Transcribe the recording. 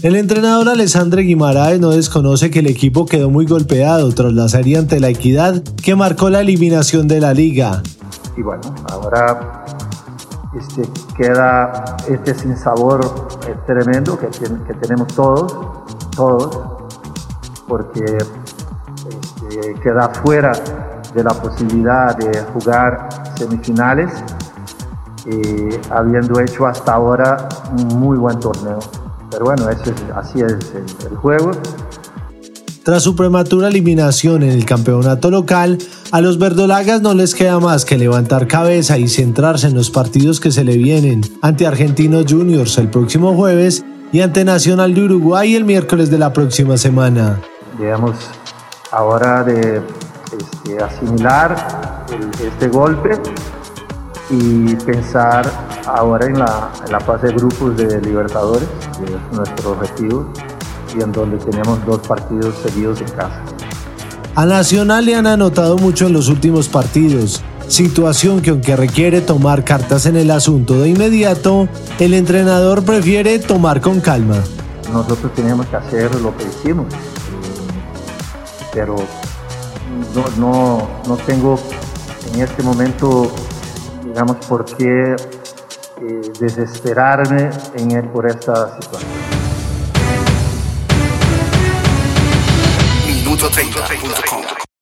El entrenador Alessandro Guimaraes no desconoce que el equipo quedó muy golpeado tras la serie ante la Equidad que marcó la eliminación de la liga. Y bueno, ahora este, queda este sinsabor eh, tremendo que, que, tenemos todos, todos, porque este, queda fuera de la posibilidad de jugar semifinales, eh, habiendo hecho hasta ahora un muy buen torneo. Pero bueno, así es el, juego. Tras su prematura eliminación en el campeonato local, a los verdolagas no les queda más que levantar cabeza y centrarse en los partidos que se le vienen ante Argentinos Juniors el próximo jueves y ante Nacional de Uruguay el miércoles de la próxima semana. Digamos, ahora de este, asimilar este golpe y pensar ahora en la, en la fase de grupos de Libertadores, que es nuestro objetivo, y en donde tenemos dos partidos seguidos en casa. A Nacional le han anotado mucho en los últimos partidos, situación que aunque requiere tomar cartas en el asunto de inmediato, el entrenador prefiere tomar con calma. Nosotros teníamos que hacer lo que hicimos, pero no, no, no tengo en este momento digamos, por qué eh, desesperarme en, por esta situación. Minuto 30.com